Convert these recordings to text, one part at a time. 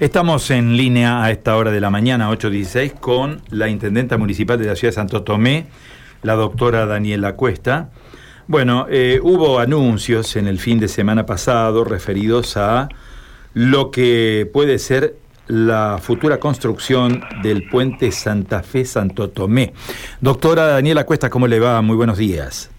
Estamos en línea a esta hora de la mañana, 8.16, con la intendenta municipal de la ciudad de Santo Tomé, la doctora Daniela Cuesta. Bueno, eh, hubo anuncios en el fin de semana pasado referidos a lo que puede ser la futura construcción del puente Santa Fe-Santo Tomé. Doctora Daniela Cuesta, ¿cómo le va? Muy buenos días.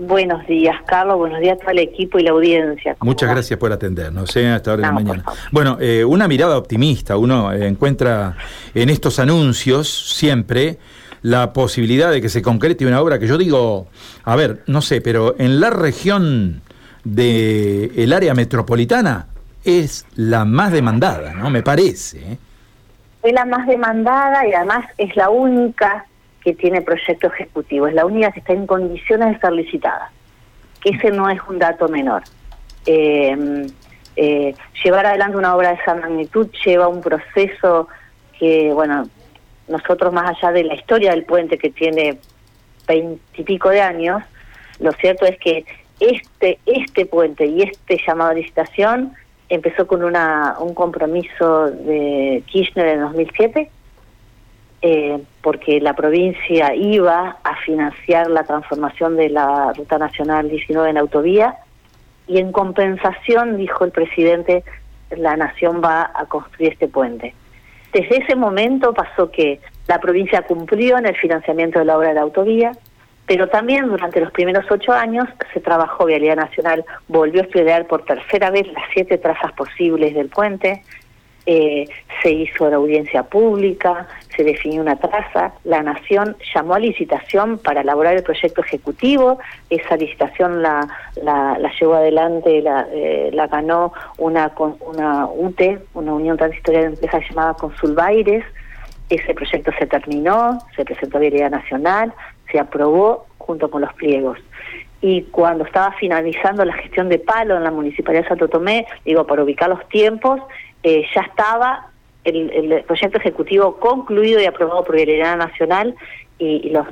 Buenos días, Carlos. Buenos días a todo el equipo y la audiencia. Muchas gracias por atendernos ¿eh? a esta hora de la mañana. Bueno, eh, una mirada optimista. Uno eh, encuentra en estos anuncios siempre la posibilidad de que se concrete una obra que yo digo, a ver, no sé, pero en la región del el área metropolitana es la más demandada, ¿no? Me parece. Es la más demandada y además es la única que tiene proyecto ejecutivo, es la única que está en condiciones de ser licitada, que ese no es un dato menor. Eh, eh, llevar adelante una obra de esa magnitud lleva un proceso que, bueno, nosotros más allá de la historia del puente que tiene veintipico de años, lo cierto es que este, este puente y este llamado a licitación empezó con una, un compromiso de Kirchner en 2007 eh, porque la provincia iba a financiar la transformación de la Ruta Nacional 19 en autovía y en compensación, dijo el presidente, la nación va a construir este puente. Desde ese momento pasó que la provincia cumplió en el financiamiento de la obra de la autovía, pero también durante los primeros ocho años se trabajó, Vialidad Nacional volvió a estudiar por tercera vez las siete trazas posibles del puente, eh, se hizo la audiencia pública, se definió una traza, la Nación llamó a licitación para elaborar el proyecto ejecutivo, esa licitación la, la, llevó adelante, la, eh, la ganó una, una UTE, una Unión Transitorial de Empresas llamada Consulbaires, ese proyecto se terminó, se presentó a Vialidad Nacional, se aprobó junto con los pliegos. Y cuando estaba finalizando la gestión de palo en la Municipalidad de Santo Tomé, digo, para ubicar los tiempos, eh, ya estaba el, proyecto ejecutivo concluido y aprobado por Vialidad Nacional y, los,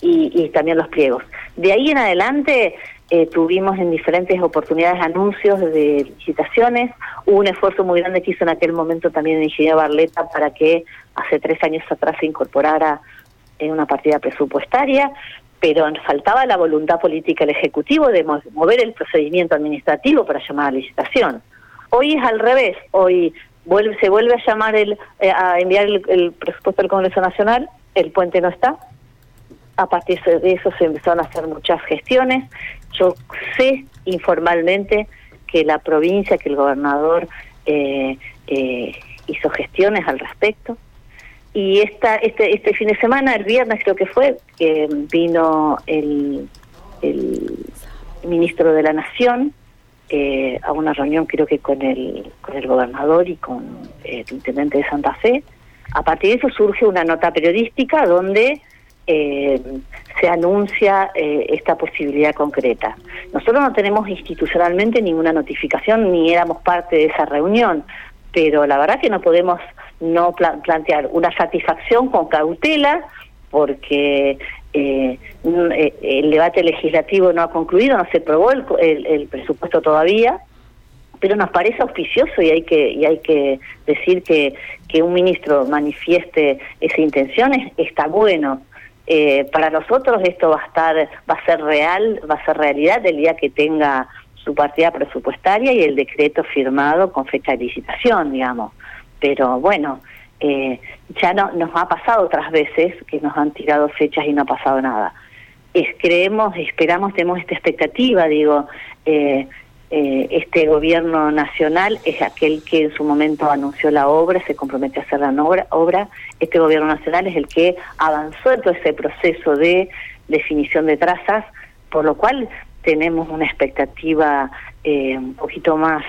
y, también los pliegos. De ahí en adelante eh, tuvimos en diferentes oportunidades anuncios de licitaciones, hubo un esfuerzo muy grande que hizo en aquel momento también el ingeniero Barleta para que hace tres años atrás se incorporara en una partida presupuestaria, pero faltaba la voluntad política del Ejecutivo de mover el procedimiento administrativo para llamar a licitación. Hoy es al revés, hoy vuelve, se vuelve a llamar el, eh, a enviar el, presupuesto al Congreso Nacional, el puente no está, a partir de eso se empezaron a hacer muchas gestiones. Yo sé informalmente que la provincia, que el gobernador eh, eh, hizo gestiones al respecto. Y esta, este, este fin de semana, el viernes creo que fue, que vino el, el ministro de la Nación eh, a una reunión creo que con el, con el gobernador y con eh, el intendente de Santa Fe. A partir de eso surge una nota periodística donde eh, se anuncia esta posibilidad concreta. Nosotros no tenemos institucionalmente ninguna notificación ni éramos parte de esa reunión, pero la verdad que no podemos no plantear una satisfacción con cautela porque eh, eh, el debate legislativo no ha concluido, no se aprobó el, presupuesto todavía, pero nos parece auspicioso y hay que decir que, que un ministro manifieste esa intención está bueno. Eh, para nosotros esto va a estar va a ser real, va a ser realidad el día que tenga su partida presupuestaria y el decreto firmado con fecha de licitación, digamos. Pero bueno, eh, ya no nos ha pasado otras veces que nos han tirado fechas y no ha pasado nada. Es, creemos, esperamos, tenemos esta expectativa, digo, eh, eh, este gobierno nacional es aquel que en su momento anunció la obra, se compromete a hacer la obra, obra. este gobierno nacional es el que avanzó en todo ese proceso de definición de trazas, por lo cual tenemos una expectativa un poquito más,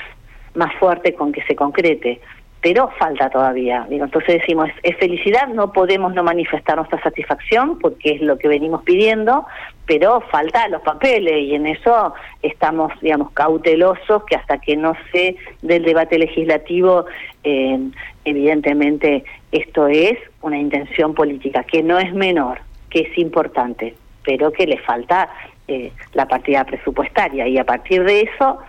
más fuerte con que se concrete pero falta todavía. Digo, entonces decimos, es, felicidad, no podemos no manifestar nuestra satisfacción porque es lo que venimos pidiendo, pero falta los papeles y en eso estamos, digamos, cautelosos que hasta que no se del debate legislativo, eh, evidentemente esto es una intención política que no es menor, que es importante, pero que le falta eh, la partida presupuestaria y a partir de eso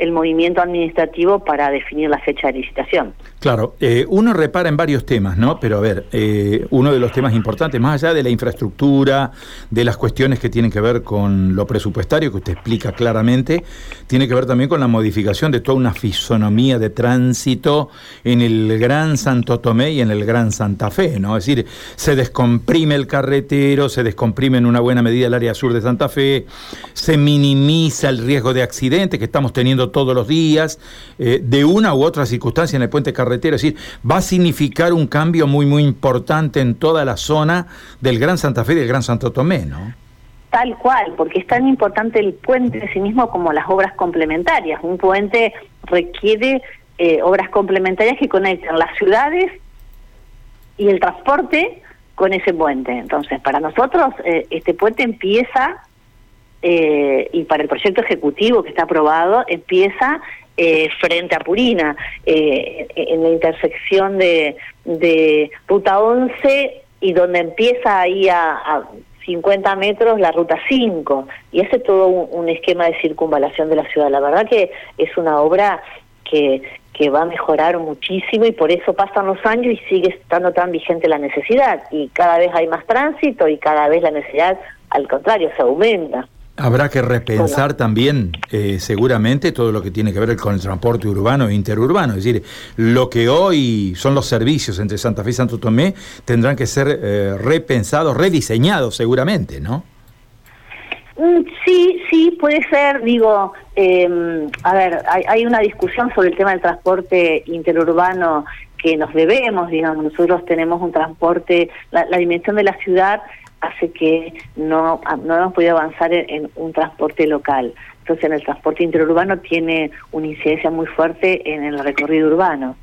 el movimiento administrativo para definir la fecha de licitación. Claro, eh, uno repara en varios temas, ¿no? Pero a ver, eh, uno de los temas importantes, más allá de la infraestructura, de las cuestiones que tienen que ver con lo presupuestario, que usted explica claramente, tiene que ver también con la modificación de toda una fisonomía de tránsito en el Gran Santo Tomé y en el Gran Santa Fe, ¿no? Es decir, se descomprime el carretero, se descomprime en una buena medida el área sur de Santa Fe, se minimiza el riesgo de accidentes que estamos teniendo todos los días, eh, de una u otra circunstancia en el puente carretero es decir, va a significar un cambio muy, muy importante en toda la zona del Gran Santa Fe y del Gran Santo Tomé, ¿no? Tal cual, porque es tan importante el puente en sí mismo como las obras complementarias. Un puente requiere eh, obras complementarias que conecten las ciudades y el transporte con ese puente. Entonces, para nosotros, eh, este puente empieza, eh, y para el proyecto ejecutivo que está aprobado, empieza eh, frente a Purina, eh, en la intersección de, de Ruta 11 y donde empieza ahí a, 50 metros la Ruta 5. Y es todo un, esquema de circunvalación de la ciudad. La verdad que es una obra que, que va a mejorar muchísimo y por eso pasan los años y sigue estando tan vigente la necesidad. Y cada vez hay más tránsito y cada vez la necesidad, al contrario, se aumenta. Habrá que repensar también, eh, seguramente, todo lo que tiene que ver con el transporte urbano e interurbano. Es decir, lo que hoy son los servicios entre Santa Fe y Santo Tomé tendrán que ser eh, repensados, rediseñados, seguramente, ¿no? Mm, sí, sí, puede ser. Digo, em, a ver, hay, una discusión sobre el tema del transporte interurbano que nos debemos, digamos, nosotros tenemos un transporte, la dimensión de la ciudad hace que no, no hemos podido avanzar en, un transporte local. Entonces, en el transporte interurbano tiene una incidencia muy fuerte en el recorrido urbano.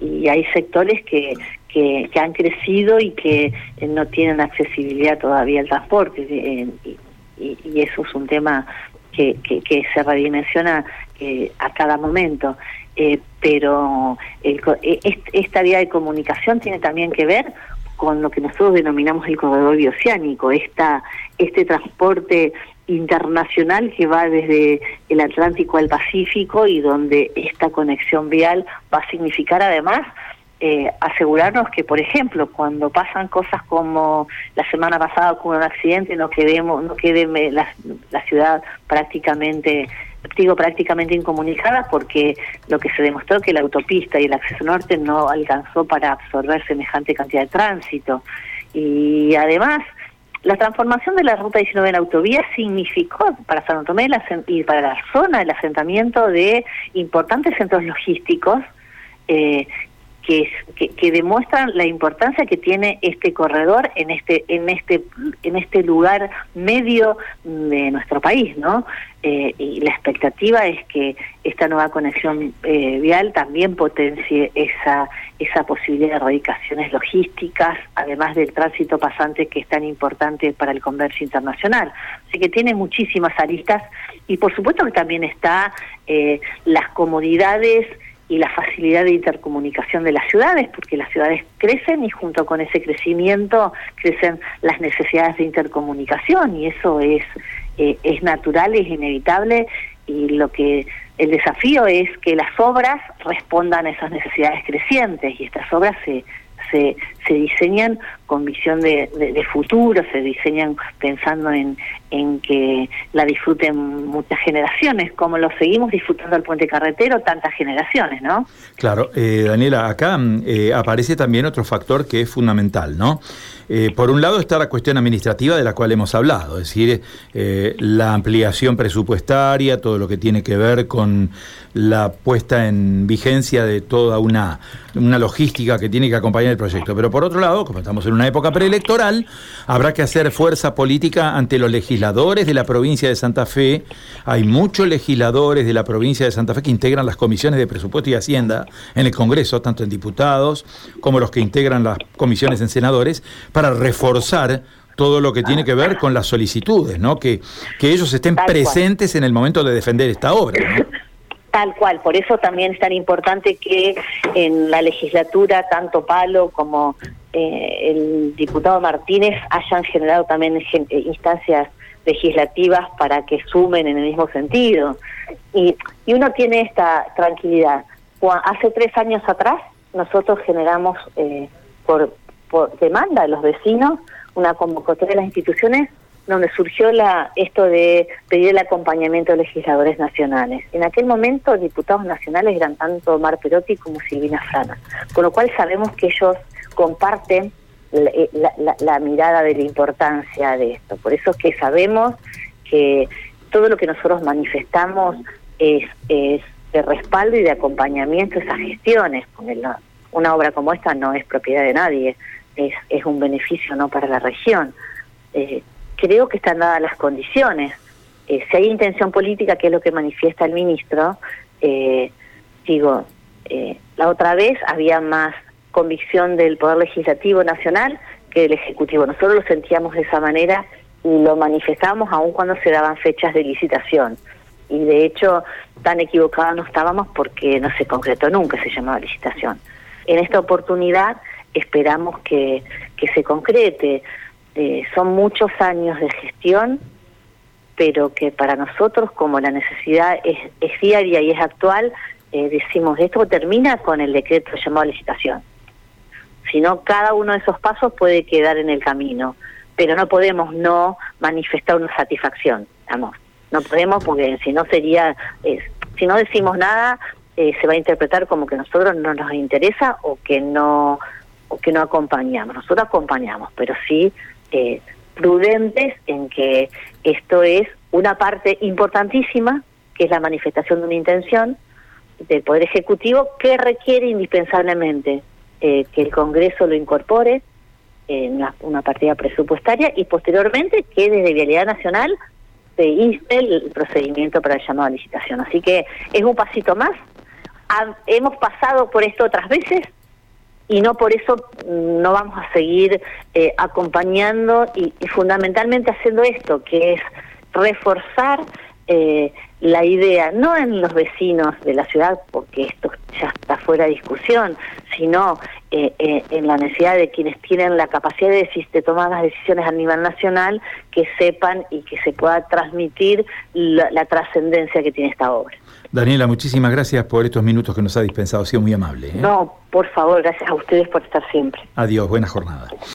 Y hay sectores que, que, han crecido y que eh, no tienen accesibilidad todavía al transporte. Eh, y, eso es un tema que, que, se redimensiona eh, a cada momento. pero esta vía de comunicación tiene también que ver con lo que nosotros denominamos el corredor bioceánico, esta, este transporte internacional que va desde el Atlántico al Pacífico y donde esta conexión vial va a significar además eh, asegurarnos que, por ejemplo, cuando pasan cosas como la semana pasada con un accidente, no quedemos, no quede la, la ciudad prácticamente digo prácticamente incomunicada porque lo que se demostró que la autopista y el acceso norte no alcanzó para absorber semejante cantidad de tránsito. Y además, la transformación de la ruta 19 en autovía significó para San Tomé y para la zona el asentamiento de importantes centros logísticos eh, que, que, demuestran la importancia que tiene este corredor en este en este en este lugar medio de nuestro país, ¿no? Eh, y la expectativa es que esta nueva conexión eh, vial también potencie esa esa posibilidad de erradicaciones logísticas, además del tránsito pasante que es tan importante para el comercio internacional. Así que tiene muchísimas aristas y por supuesto que también está eh, las comodidades y la facilidad de intercomunicación de las ciudades, porque las ciudades crecen y junto con ese crecimiento crecen las necesidades de intercomunicación y eso es, eh, es natural, es inevitable y lo que el desafío es que las obras respondan a esas necesidades crecientes y estas obras se, se, se diseñan con visión de, de, futuro, se diseñan pensando en, en que la disfruten muchas generaciones, como lo seguimos disfrutando el puente carretero tantas generaciones, ¿no? Claro, eh, Daniela, acá eh, aparece también otro factor que es fundamental, ¿no? Eh, por un lado está la cuestión administrativa de la cual hemos hablado, es decir, eh, la ampliación presupuestaria, todo lo que tiene que ver con la puesta en vigencia de toda una, una logística que tiene que acompañar el proyecto. Pero por otro lado, como estamos en una época preelectoral, habrá que hacer fuerza política ante los legisladores de la provincia de Santa Fe. Hay muchos legisladores de la provincia de Santa Fe que integran las comisiones de presupuesto y hacienda en el Congreso, tanto en diputados como los que integran las comisiones en senadores, para reforzar todo lo que tiene que ver con las solicitudes, ¿no? Que, que ellos estén presentes en el momento de defender esta obra. Tal cual, por eso también es tan importante que en la legislatura tanto Palo como eh, el diputado Martínez hayan generado también eh, instancias legislativas para que sumen en el mismo sentido. Y, y uno tiene esta tranquilidad. Hace tres años atrás nosotros generamos eh, por, por demanda de los vecinos una convocatoria de las instituciones donde surgió la esto de pedir el acompañamiento de legisladores nacionales. En aquel momento diputados nacionales eran tanto Mar Perotti como Silvina Frana, con lo cual sabemos que ellos comparten eh, la, mirada de la importancia de esto. Por eso es que sabemos que todo lo que nosotros manifestamos es, de respaldo y de acompañamiento a esas gestiones. Una obra como esta no es propiedad de nadie, es, es un beneficio no para la región. Eh, creo que están dadas las condiciones. Eh, si hay intención política, que es lo que manifiesta el ministro, digo, la otra vez había más convicción del Poder Legislativo Nacional que del Ejecutivo. Nosotros lo sentíamos de esa manera y lo manifestábamos aún cuando se daban fechas de licitación. Y de hecho, tan equivocados no estábamos porque no se concretó nunca, se llamaba licitación. En esta oportunidad esperamos que, que se concrete. Eh, son muchos años de gestión, pero que para nosotros, como la necesidad es, es diaria y es actual, eh, decimos, esto termina con el decreto llamado licitación. Si no, cada uno de esos pasos puede quedar en el camino, pero no podemos no manifestar una satisfacción, vamos. No podemos porque si no sería, si no decimos nada, eh, se va a interpretar como que nosotros no nos interesa o que no o que no acompañamos. Nosotros acompañamos, pero sí eh, prudentes en que esto es una parte importantísima, que es la manifestación de una intención del Poder Ejecutivo, que requiere indispensablemente eh, que el Congreso lo incorpore en una, partida presupuestaria y posteriormente que desde Vialidad Nacional se inste el procedimiento para el llamado a licitación. Así que es un pasito más. hemos pasado por esto otras veces, y no por eso no vamos a seguir eh, acompañando y, fundamentalmente haciendo esto, que es reforzar eh, la idea, no en los vecinos de la ciudad, porque esto ya está fuera de discusión, sino eh, en la necesidad de quienes tienen la capacidad de, de, tomar las decisiones a nivel nacional, que sepan y que se pueda transmitir la trascendencia que tiene esta obra. Daniela, muchísimas gracias por estos minutos que nos ha dispensado. Ha sido muy amable. ¿eh? No, por favor, gracias a ustedes por estar siempre. Adiós, buena jornada.